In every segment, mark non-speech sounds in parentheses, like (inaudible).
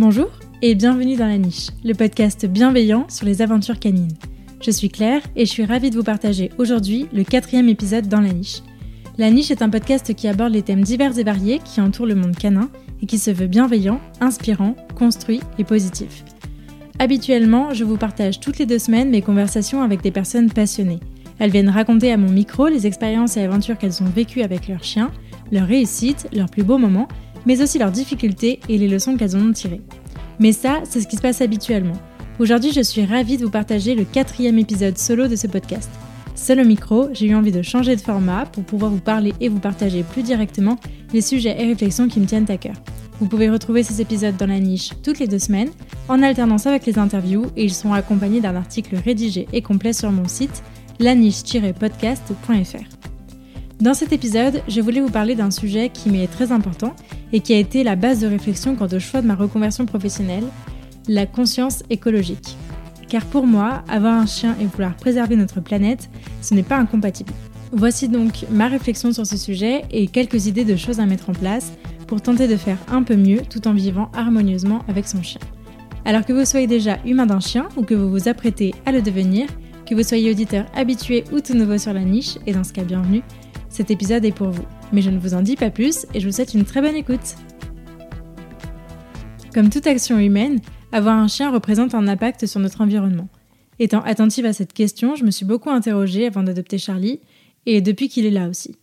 Bonjour et bienvenue dans La Niche, le podcast bienveillant sur les aventures canines. Je suis Claire et je suis ravie de vous partager aujourd'hui le quatrième épisode dans La Niche. La Niche est un podcast qui aborde les thèmes divers et variés qui entourent le monde canin et qui se veut bienveillant, inspirant, construit et positif. Habituellement, je vous partage toutes les deux semaines mes conversations avec des personnes passionnées. Elles viennent raconter à mon micro les expériences et aventures qu'elles ont vécues avec leurs chiens, leurs réussites, leurs plus beaux moments mais aussi leurs difficultés et les leçons qu'elles en ont tirées. Mais ça, c'est ce qui se passe habituellement. Aujourd'hui, je suis ravie de vous partager le quatrième épisode solo de ce podcast. Seul au micro, j'ai eu envie de changer de format pour pouvoir vous parler et vous partager plus directement les sujets et réflexions qui me tiennent à cœur. Vous pouvez retrouver ces épisodes dans la niche toutes les deux semaines, en alternance avec les interviews, et ils sont accompagnés d'un article rédigé et complet sur mon site laniche-podcast.fr. Dans cet épisode, je voulais vous parler d'un sujet qui m'est très important et qui a été la base de réflexion quant au choix de ma reconversion professionnelle, la conscience écologique. Car pour moi, avoir un chien et vouloir préserver notre planète, ce n'est pas incompatible. Voici donc ma réflexion sur ce sujet et quelques idées de choses à mettre en place pour tenter de faire un peu mieux tout en vivant harmonieusement avec son chien. Alors que vous soyez déjà humain d'un chien ou que vous vous apprêtez à le devenir, que vous soyez auditeur habitué ou tout nouveau sur la niche, et dans ce cas bienvenue, cet épisode est pour vous. Mais je ne vous en dis pas plus et je vous souhaite une très bonne écoute. Comme toute action humaine, avoir un chien représente un impact sur notre environnement. Étant attentive à cette question, je me suis beaucoup interrogée avant d'adopter Charlie, et depuis qu'il est là aussi.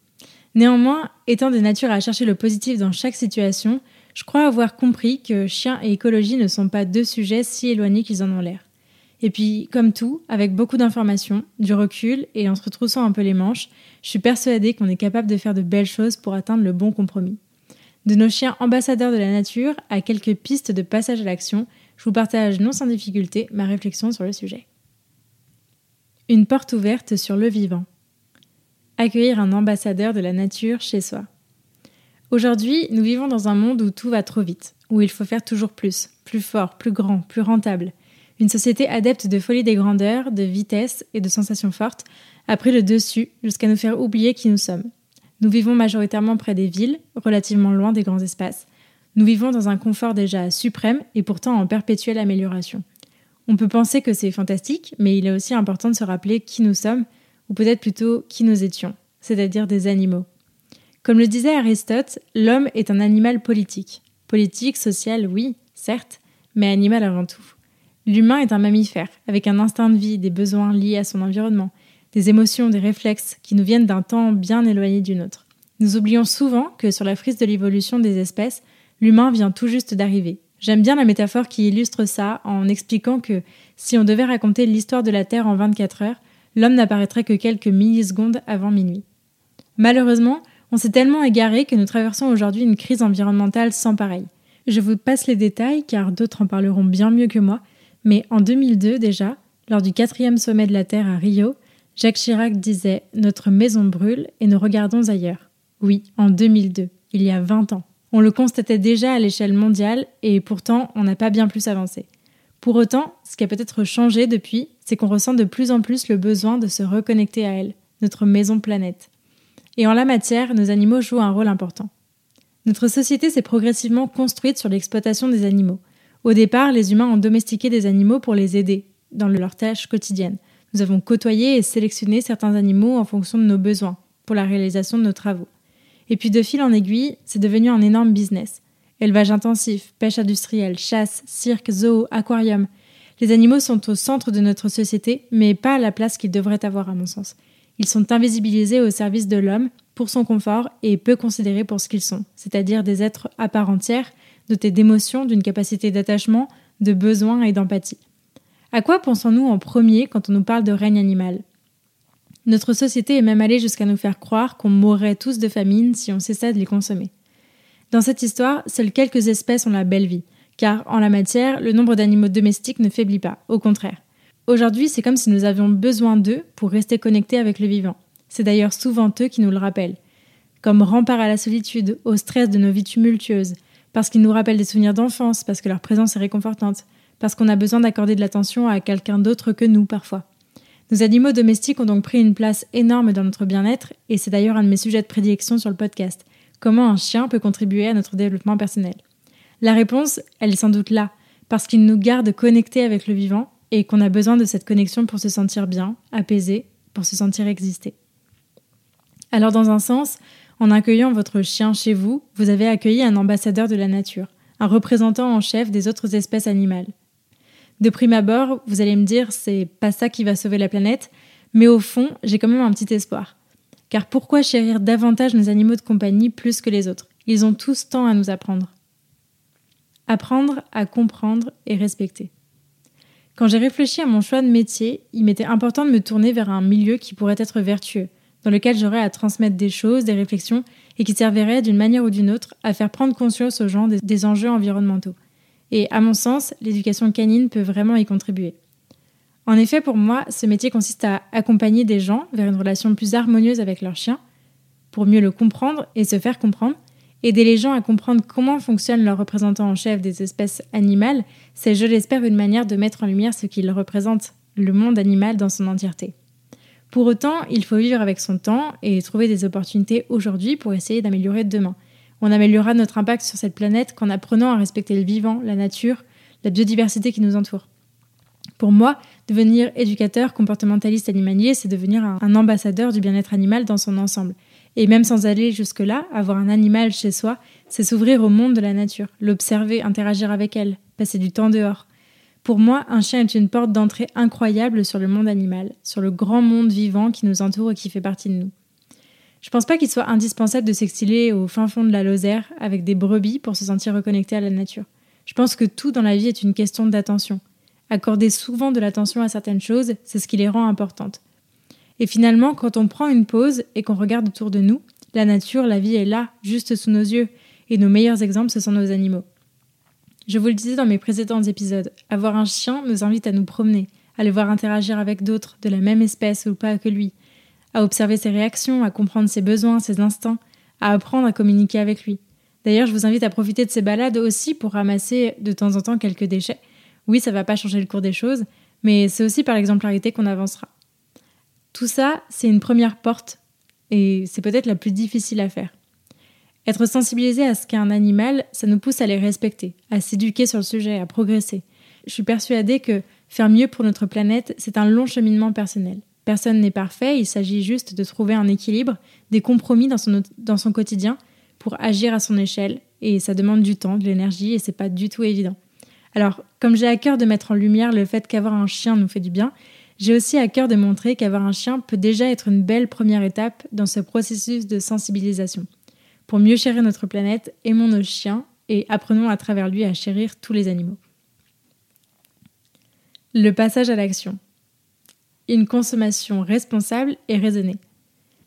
Néanmoins, étant de nature à chercher le positif dans chaque situation, je crois avoir compris que chien et écologie ne sont pas deux sujets si éloignés qu'ils en ont l'air. Et puis, comme tout, avec beaucoup d'informations, du recul et en se retroussant un peu les manches, je suis persuadée qu'on est capable de faire de belles choses pour atteindre le bon compromis. De nos chiens ambassadeurs de la nature à quelques pistes de passage à l'action, je vous partage non sans difficulté ma réflexion sur le sujet. Une porte ouverte sur le vivant. Accueillir un ambassadeur de la nature chez soi. Aujourd'hui, nous vivons dans un monde où tout va trop vite, où il faut faire toujours plus, plus fort, plus grand, plus rentable. Une société adepte de folie des grandeurs, de vitesse et de sensations fortes a pris le dessus jusqu'à nous faire oublier qui nous sommes. Nous vivons majoritairement près des villes, relativement loin des grands espaces. Nous vivons dans un confort déjà suprême et pourtant en perpétuelle amélioration. On peut penser que c'est fantastique, mais il est aussi important de se rappeler qui nous sommes, ou peut-être plutôt qui nous étions, c'est-à-dire des animaux. Comme le disait Aristote, l'homme est un animal politique. Politique, social, oui, certes, mais animal avant tout. L'humain est un mammifère, avec un instinct de vie, des besoins liés à son environnement, des émotions, des réflexes qui nous viennent d'un temps bien éloigné du nôtre. Nous oublions souvent que sur la frise de l'évolution des espèces, l'humain vient tout juste d'arriver. J'aime bien la métaphore qui illustre ça en expliquant que si on devait raconter l'histoire de la Terre en 24 heures, l'homme n'apparaîtrait que quelques millisecondes avant minuit. Malheureusement, on s'est tellement égaré que nous traversons aujourd'hui une crise environnementale sans pareil. Je vous passe les détails car d'autres en parleront bien mieux que moi, mais en 2002 déjà, lors du quatrième sommet de la Terre à Rio, Jacques Chirac disait Notre maison brûle et nous regardons ailleurs. Oui, en 2002, il y a 20 ans. On le constatait déjà à l'échelle mondiale et pourtant on n'a pas bien plus avancé. Pour autant, ce qui a peut-être changé depuis, c'est qu'on ressent de plus en plus le besoin de se reconnecter à elle, notre maison planète. Et en la matière, nos animaux jouent un rôle important. Notre société s'est progressivement construite sur l'exploitation des animaux. Au départ, les humains ont domestiqué des animaux pour les aider dans leurs tâches quotidiennes. Nous avons côtoyé et sélectionné certains animaux en fonction de nos besoins pour la réalisation de nos travaux. Et puis de fil en aiguille, c'est devenu un énorme business. Élevage intensif, pêche industrielle, chasse, cirque, zoo, aquarium. Les animaux sont au centre de notre société, mais pas à la place qu'ils devraient avoir à mon sens. Ils sont invisibilisés au service de l'homme pour son confort et peu considérés pour ce qu'ils sont, c'est-à-dire des êtres à part entière dotés d'émotions, d'une capacité d'attachement, de besoin et d'empathie. À quoi pensons-nous en premier quand on nous parle de règne animal? Notre société est même allée jusqu'à nous faire croire qu'on mourrait tous de famine si on cessait de les consommer. Dans cette histoire, seules quelques espèces ont la belle vie, car en la matière, le nombre d'animaux domestiques ne faiblit pas, au contraire. Aujourd'hui, c'est comme si nous avions besoin d'eux pour rester connectés avec le vivant. C'est d'ailleurs souvent eux qui nous le rappellent. Comme rempart à la solitude, au stress de nos vies tumultueuses, parce qu'ils nous rappellent des souvenirs d'enfance, parce que leur présence est réconfortante, parce qu'on a besoin d'accorder de l'attention à quelqu'un d'autre que nous parfois. Nos animaux domestiques ont donc pris une place énorme dans notre bien-être, et c'est d'ailleurs un de mes sujets de prédilection sur le podcast. Comment un chien peut contribuer à notre développement personnel? La réponse, elle est sans doute là, parce qu'il nous garde connectés avec le vivant et qu'on a besoin de cette connexion pour se sentir bien, apaisé, pour se sentir exister. Alors dans un sens, en accueillant votre chien chez vous, vous avez accueilli un ambassadeur de la nature, un représentant en chef des autres espèces animales. De prime abord, vous allez me dire c'est pas ça qui va sauver la planète, mais au fond, j'ai quand même un petit espoir. Car pourquoi chérir davantage nos animaux de compagnie plus que les autres? Ils ont tous tant à nous apprendre. Apprendre à comprendre et respecter. Quand j'ai réfléchi à mon choix de métier, il m'était important de me tourner vers un milieu qui pourrait être vertueux, dans lequel j'aurais à transmettre des choses, des réflexions, et qui servirait d'une manière ou d'une autre à faire prendre conscience aux gens des, enjeux environnementaux. Et à mon sens, l'éducation canine peut vraiment y contribuer. En effet, pour moi, ce métier consiste à accompagner des gens vers une relation plus harmonieuse avec leur chien, pour mieux le comprendre et se faire comprendre, Aider les gens à comprendre comment fonctionne leur représentant en chef des espèces animales, c'est, je l'espère, une manière de mettre en lumière ce qu'il représente, le monde animal dans son entièreté. Pour autant, il faut vivre avec son temps et trouver des opportunités aujourd'hui pour essayer d'améliorer demain. On améliorera notre impact sur cette planète qu'en apprenant à respecter le vivant, la nature, la biodiversité qui nous entoure. Pour moi, devenir éducateur comportementaliste animalier, c'est devenir un ambassadeur du bien-être animal dans son ensemble. Et même sans aller jusque-là, avoir un animal chez soi, c'est s'ouvrir au monde de la nature, l'observer, interagir avec elle, passer du temps dehors. Pour moi, un chien est une porte d'entrée incroyable sur le monde animal, sur le grand monde vivant qui nous entoure et qui fait partie de nous. Je pense pas qu'il soit indispensable de s'exiler au fin fond de la Lozère avec des brebis pour se sentir reconnecté à la nature. Je pense que tout dans la vie est une question d'attention. Accorder souvent de l'attention à certaines choses, c'est ce qui les rend importantes. Et finalement, quand on prend une pause et qu'on regarde autour de nous, la nature, la vie est là, juste sous nos yeux, et nos meilleurs exemples, ce sont nos animaux. Je vous le disais dans mes précédents épisodes, avoir un chien nous invite à nous promener, à le voir interagir avec d'autres de la même espèce ou pas que lui, à observer ses réactions, à comprendre ses besoins, ses instincts, à apprendre à communiquer avec lui. D'ailleurs, je vous invite à profiter de ces balades aussi pour ramasser de temps en temps quelques déchets. Oui, ça va pas changer le cours des choses, mais c'est aussi par l'exemplarité qu'on avancera. Tout ça, c'est une première porte et c'est peut-être la plus difficile à faire. Être sensibilisé à ce qu'est un animal, ça nous pousse à les respecter, à s'éduquer sur le sujet, à progresser. Je suis persuadée que faire mieux pour notre planète, c'est un long cheminement personnel. Personne n'est parfait, il s'agit juste de trouver un équilibre, des compromis dans son, quotidien pour agir à son échelle, et ça demande du temps, de l'énergie, et c'est pas du tout évident. Alors, comme j'ai à cœur de mettre en lumière le fait qu'avoir un chien nous fait du bien, j'ai aussi à cœur de montrer qu'avoir un chien peut déjà être une belle première étape dans ce processus de sensibilisation. Pour mieux chérir notre planète, aimons nos chiens et apprenons à travers lui à chérir tous les animaux. Le passage à l'action. Une consommation responsable et raisonnée.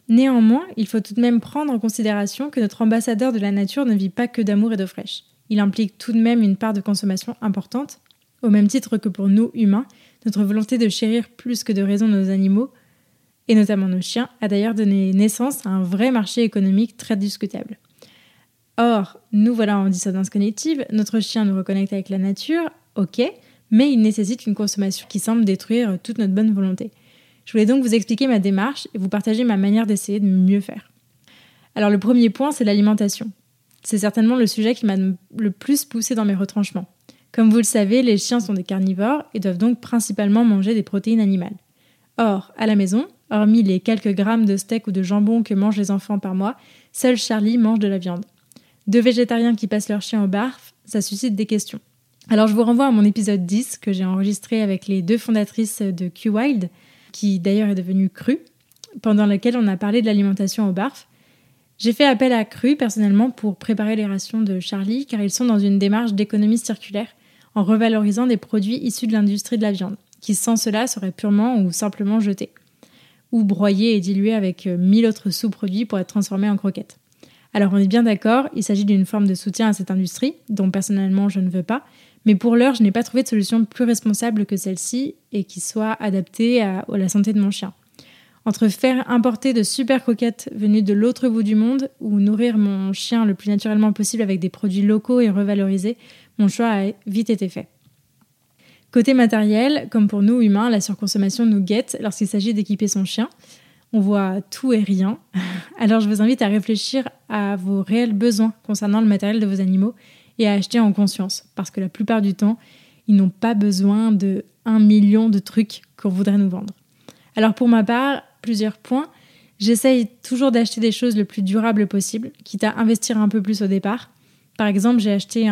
Néanmoins, il faut tout de même prendre en considération que notre ambassadeur de la nature ne vit pas que d'amour et d'eau fraîche. Il implique tout de même une part de consommation importante, au même titre que pour nous humains, notre volonté de chérir plus que de raison nos animaux, et notamment nos chiens, a d'ailleurs donné naissance à un vrai marché économique très discutable. Or, nous voilà en dissonance cognitive, notre chien nous reconnecte avec la nature, ok, mais il nécessite une consommation qui semble détruire toute notre bonne volonté. Je voulais donc vous expliquer ma démarche et vous partager ma manière d'essayer de mieux faire. Alors le premier point, c'est l'alimentation. C'est certainement le sujet qui m'a le plus poussé dans mes retranchements. Comme vous le savez, les chiens sont des carnivores et doivent donc principalement manger des protéines animales. Or, à la maison, hormis les quelques grammes de steak ou de jambon que mangent les enfants par mois, seul Charlie mange de la viande. Deux végétariens qui passent leur chien au barf, ça suscite des questions. Alors je vous renvoie à mon épisode 10 que j'ai enregistré avec les deux fondatrices de Q-Wild, qui d'ailleurs est devenue Cru, pendant lequel on a parlé de l'alimentation au barf. J'ai fait appel à Cru personnellement pour préparer les rations de Charlie car ils sont dans une démarche d'économie circulaire en revalorisant des produits issus de l'industrie de la viande, qui sans cela seraient purement ou simplement jetés, ou broyés et dilués avec euh, mille autres sous-produits pour être transformés en croquettes. Alors on est bien d'accord, il s'agit d'une forme de soutien à cette industrie, dont personnellement je ne veux pas, mais pour l'heure je n'ai pas trouvé de solution plus responsable que celle-ci et qui soit adaptée à la santé de mon chien. Entre faire importer de super croquettes venues de l'autre bout du monde ou nourrir mon chien le plus naturellement possible avec des produits locaux et revalorisés, mon choix a vite été fait. Côté matériel, comme pour nous humains, la surconsommation nous guette lorsqu'il s'agit d'équiper son chien. On voit tout et rien. (laughs) Alors je vous invite à réfléchir à vos réels besoins concernant le matériel de vos animaux et à acheter en conscience, parce que la plupart du temps, ils n'ont pas besoin de un million de trucs qu'on voudrait nous vendre. Alors pour ma part, plusieurs points. J'essaye toujours d'acheter des choses le plus durable possible, quitte à investir un peu plus au départ. Par exemple, j'ai acheté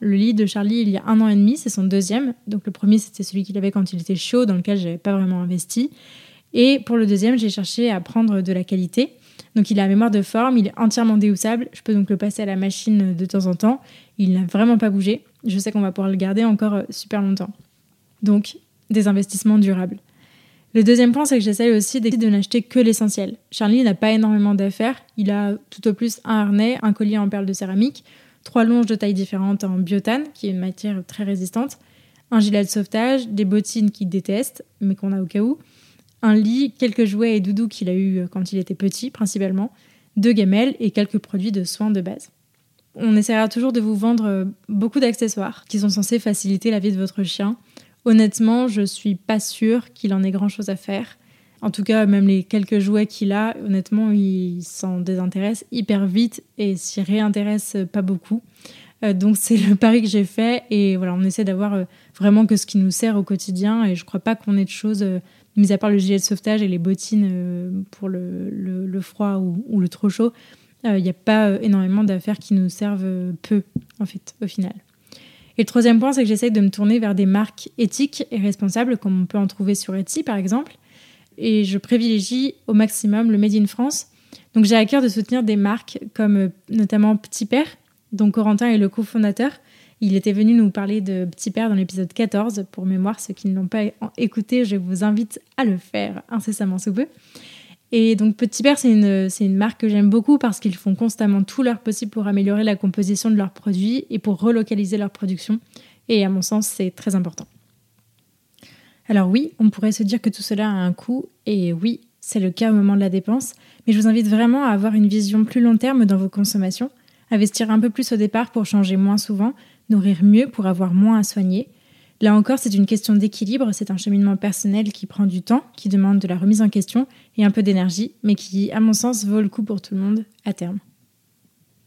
le lit de Charlie il y a un an et demi, c'est son deuxième. Donc le premier, c'était celui qu'il avait quand il était chaud, dans lequel j'avais pas vraiment investi. Et pour le deuxième, j'ai cherché à prendre de la qualité. Donc il a la mémoire de forme, il est entièrement déhoussable. Je peux donc le passer à la machine de temps en temps. Il n'a vraiment pas bougé. Je sais qu'on va pouvoir le garder encore euh, super longtemps. Donc des investissements durables. Le deuxième point, c'est que j'essaye aussi de n'acheter que l'essentiel. Charlie n'a pas énormément d'affaires. Il a tout au plus un harnais, un collier en perles de céramique, trois longes de tailles différentes en biotane, qui est une matière très résistante, un gilet de sauvetage, des bottines qu'il déteste, mais qu'on a au cas où, un lit, quelques jouets et doudous qu'il a eu quand il était petit, principalement, deux gamelles et quelques produits de soins de base. On essaiera toujours de vous vendre beaucoup d'accessoires qui sont censés faciliter la vie de votre chien. Honnêtement, je suis pas sûre qu'il en ait grand chose à faire. En tout cas, même les quelques jouets qu'il a, honnêtement, il s'en désintéresse hyper vite et s'y réintéresse pas beaucoup. Euh, donc (laughs) c'est le pari que j'ai fait et voilà, on essaie d'avoir euh, vraiment que ce qui nous sert au quotidien et je crois pas qu'on ait de choses, euh, mis à part le gilet de sauvetage et les bottines pour le, froid ou, le trop chaud, il n'y a pas énormément d'affaires qui nous servent peu en fait au final. Et le troisième point, c'est que j'essaie de me tourner vers des marques éthiques et responsables comme on peut en trouver sur Etsy par exemple et je privilégie au maximum le Made in France. Donc j'ai à cœur de soutenir des marques comme euh, notamment Petit Père, dont Corentin est le cofondateur. Il était venu nous parler de Petit Père dans l'épisode 14. Pour mémoire, ceux qui ne l'ont pas écouté, je vous invite à le faire incessamment sous peu. Et donc Petit Père, c'est une, une marque que j'aime beaucoup parce qu'ils font constamment tout leur possible pour améliorer la composition de leurs produits et pour relocaliser leur production. Et à mon sens, c'est très important. Alors oui, on pourrait se dire que tout cela a un coût, et oui, c'est le cas au moment de la dépense, mais je vous invite vraiment à avoir une vision plus long terme dans vos consommations, investir un peu plus au départ pour changer moins souvent, nourrir mieux pour avoir moins à soigner. Là encore, c'est une question d'équilibre, c'est un cheminement personnel qui prend du temps, qui demande de la remise en question et un peu d'énergie, mais qui, à mon sens, vaut le coup pour tout le monde à terme.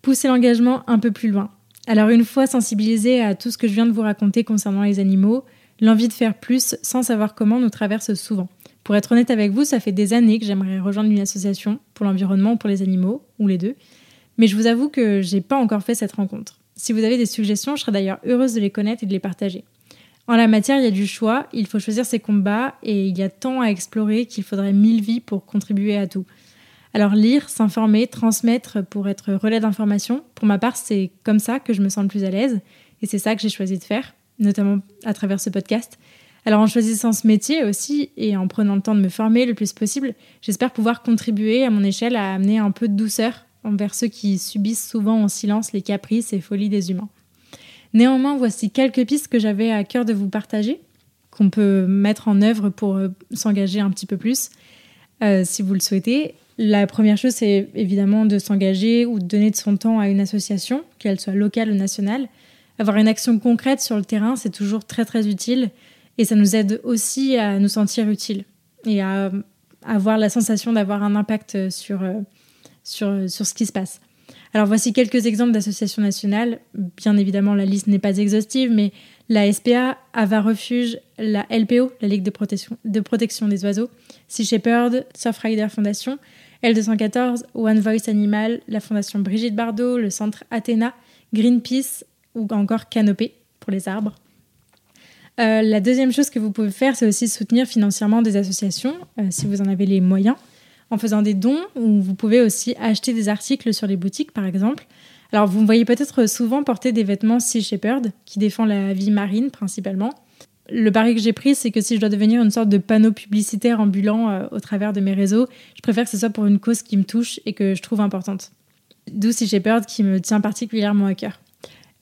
Pousser l'engagement un peu plus loin. Alors une fois sensibilisé à tout ce que je viens de vous raconter concernant les animaux, L'envie de faire plus sans savoir comment nous traverse souvent. Pour être honnête avec vous, ça fait des années que j'aimerais rejoindre une association pour l'environnement ou pour les animaux, ou les deux. Mais je vous avoue que j'ai pas encore fait cette rencontre. Si vous avez des suggestions, je serais d'ailleurs heureuse de les connaître et de les partager. En la matière, il y a du choix, il faut choisir ses combats et il y a tant à explorer qu'il faudrait mille vies pour contribuer à tout. Alors lire, s'informer, transmettre pour être relais d'information, pour ma part, c'est comme ça que je me sens le plus à l'aise et c'est ça que j'ai choisi de faire notamment à travers ce podcast. Alors en choisissant ce métier aussi et en prenant le temps de me former le plus possible, j'espère pouvoir contribuer à mon échelle à amener un peu de douceur envers ceux qui subissent souvent en silence les caprices et folies des humains. Néanmoins, voici quelques pistes que j'avais à cœur de vous partager, qu'on peut mettre en œuvre pour euh, s'engager un petit peu plus, euh, si vous le souhaitez. La première chose, c'est évidemment de s'engager ou de donner de son temps à une association, qu'elle soit locale ou nationale avoir une action concrète sur le terrain, c'est toujours très très utile et ça nous aide aussi à nous sentir utiles et à, avoir la sensation d'avoir un impact sur, euh, sur, sur ce qui se passe. Alors voici quelques exemples d'associations nationales. Bien évidemment, la liste n'est pas exhaustive, mais la SPA, Ava Refuge, la LPO, la Ligue de protection, de protection des oiseaux, Sea Shepherd, Surfrider Foundation, L214, One Voice Animal, la Fondation Brigitte Bardot, le Centre Athéna, Greenpeace, ou encore canopée pour les arbres. Euh, la deuxième chose que vous pouvez faire, c'est aussi soutenir financièrement des associations, euh, si vous en avez les moyens, en faisant des dons, ou vous pouvez aussi acheter des articles sur les boutiques, par exemple. Alors, vous me voyez peut-être souvent porter des vêtements Sea Shepherd, qui défend la vie marine principalement. Le pari que j'ai pris, c'est que si je dois devenir une sorte de panneau publicitaire ambulant euh, au travers de mes réseaux, je préfère que ce soit pour une cause qui me touche et que je trouve importante. D'où Sea Shepherd qui me tient particulièrement à cœur.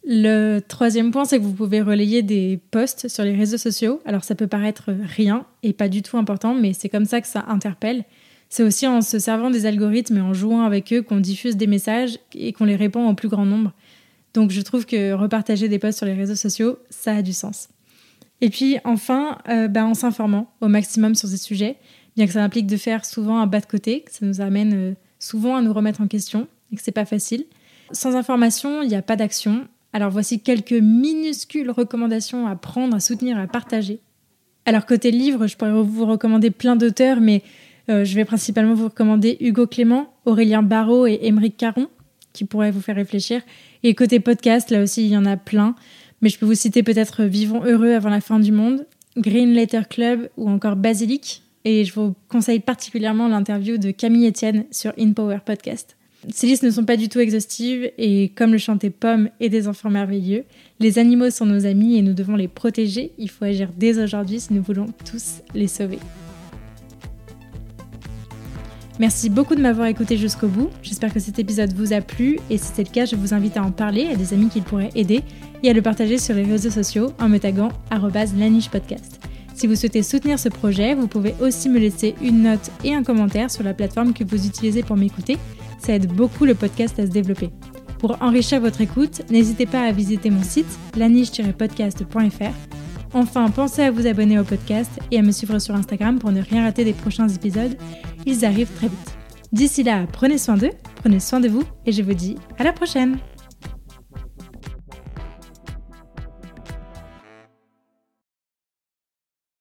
Le troisième point, c'est que vous pouvez relayer des posts sur les réseaux sociaux. Alors ça peut paraître rien et pas du tout important, mais c'est comme ça que ça interpelle. C'est aussi en se servant des algorithmes et en jouant avec eux qu'on diffuse des messages et qu'on les répand au plus grand nombre. Donc je trouve que repartager des posts sur les réseaux sociaux, ça a du sens. Et puis enfin, euh, bah, en s'informant au maximum sur ces sujets, bien que ça implique de faire souvent un bas de côté, que ça nous amène euh, souvent à nous remettre en question et que c'est pas facile. Sans information, il n'y a pas d'action. Alors voici quelques minuscules recommandations à prendre, à soutenir, à partager. Alors côté livre, je pourrais vous recommander plein d'auteurs, mais euh, je vais principalement vous recommander Hugo Clément, Aurélien Barraud et Émeric Caron, qui pourraient vous faire réfléchir. Et côté podcast, là aussi, il y en a plein. Mais je peux vous citer peut-être Vivons heureux avant la fin du monde, Green Letter Club ou encore Basilic. Et je vous conseille particulièrement l'interview de Camille Etienne sur InPower Podcast. Ces listes ne sont pas du tout exhaustives et comme le chantait Pomme et des enfants merveilleux, les animaux sont nos amis et nous devons les protéger. Il faut agir dès aujourd'hui si nous voulons tous les sauver. Merci beaucoup de m'avoir écouté jusqu'au bout. J'espère que cet épisode vous a plu et si c'est le cas, je vous invite à en parler à des amis qui pourraient aider et à le partager sur les réseaux sociaux en me taguant @lanichepodcast. Si vous souhaitez soutenir ce projet, vous pouvez aussi me laisser une note et un commentaire sur la plateforme que vous utilisez pour m'écouter. Ça aide beaucoup le podcast à se développer. Pour enrichir votre écoute, n'hésitez pas à visiter mon site laniche-podcast.fr. Enfin, pensez à vous abonner au podcast et à me suivre sur Instagram pour ne rien rater des prochains épisodes. Ils arrivent très vite. D'ici là, prenez soin d'eux, prenez soin de vous et je vous dis à la prochaine